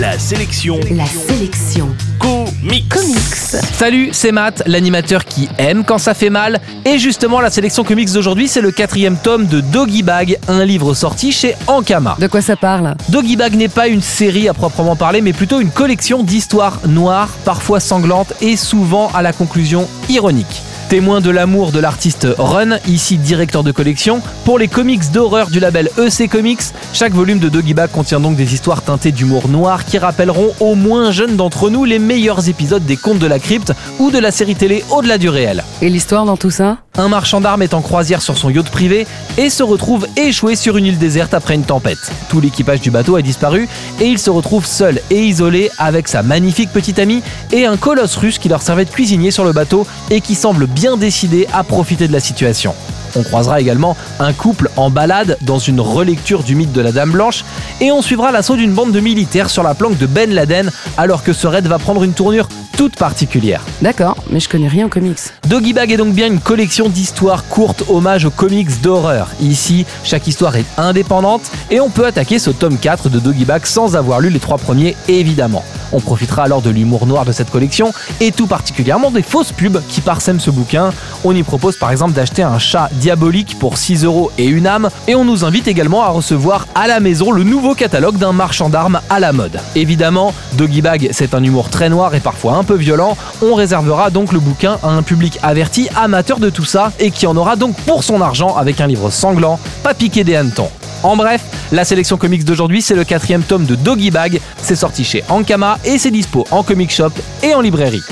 La sélection La sélection comics. comics. Salut, c'est Matt, l'animateur qui aime quand ça fait mal. Et justement, la sélection comics d'aujourd'hui, c'est le quatrième tome de Doggy Bag, un livre sorti chez Ankama. De quoi ça parle Doggy Bag n'est pas une série à proprement parler, mais plutôt une collection d'histoires noires, parfois sanglantes et souvent à la conclusion ironique. Témoin de l'amour de l'artiste Run, ici directeur de collection, pour les comics d'horreur du label EC Comics, chaque volume de Doggy Bag contient donc des histoires teintées d'humour noir qui rappelleront aux moins jeunes d'entre nous les meilleurs épisodes des Contes de la Crypte ou de la série télé Au-delà du réel. Et l'histoire dans tout ça? Un marchand d'armes est en croisière sur son yacht privé et se retrouve échoué sur une île déserte après une tempête. Tout l'équipage du bateau a disparu et il se retrouve seul et isolé avec sa magnifique petite amie et un colosse russe qui leur servait de cuisinier sur le bateau et qui semble bien décidé à profiter de la situation. On croisera également un couple en balade dans une relecture du mythe de la Dame Blanche et on suivra l'assaut d'une bande de militaires sur la planque de Ben Laden alors que ce raid va prendre une tournure toute particulière. D'accord, mais je connais rien en comics. Doggy Bag est donc bien une collection d'histoires courtes hommage aux comics d'horreur. Ici, chaque histoire est indépendante et on peut attaquer ce tome 4 de Doggy Bag sans avoir lu les trois premiers évidemment. On profitera alors de l'humour noir de cette collection et tout particulièrement des fausses pubs qui parsèment ce bouquin. On y propose par exemple d'acheter un chat diabolique pour 6 euros et une âme et on nous invite également à recevoir à la maison le nouveau catalogue d'un marchand d'armes à la mode. Évidemment, Doggy Bag c'est un humour très noir et parfois un peu violent. On réservera donc le bouquin à un public averti, amateur de tout ça et qui en aura donc pour son argent avec un livre sanglant, pas piqué des hannetons. En bref, la sélection comics d'aujourd'hui, c'est le quatrième tome de Doggy Bag. C'est sorti chez Ankama et c'est dispo en comic shop et en librairie.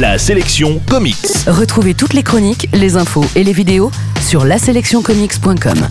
La sélection comics. Retrouvez toutes les chroniques, les infos et les vidéos sur laselectioncomics.com.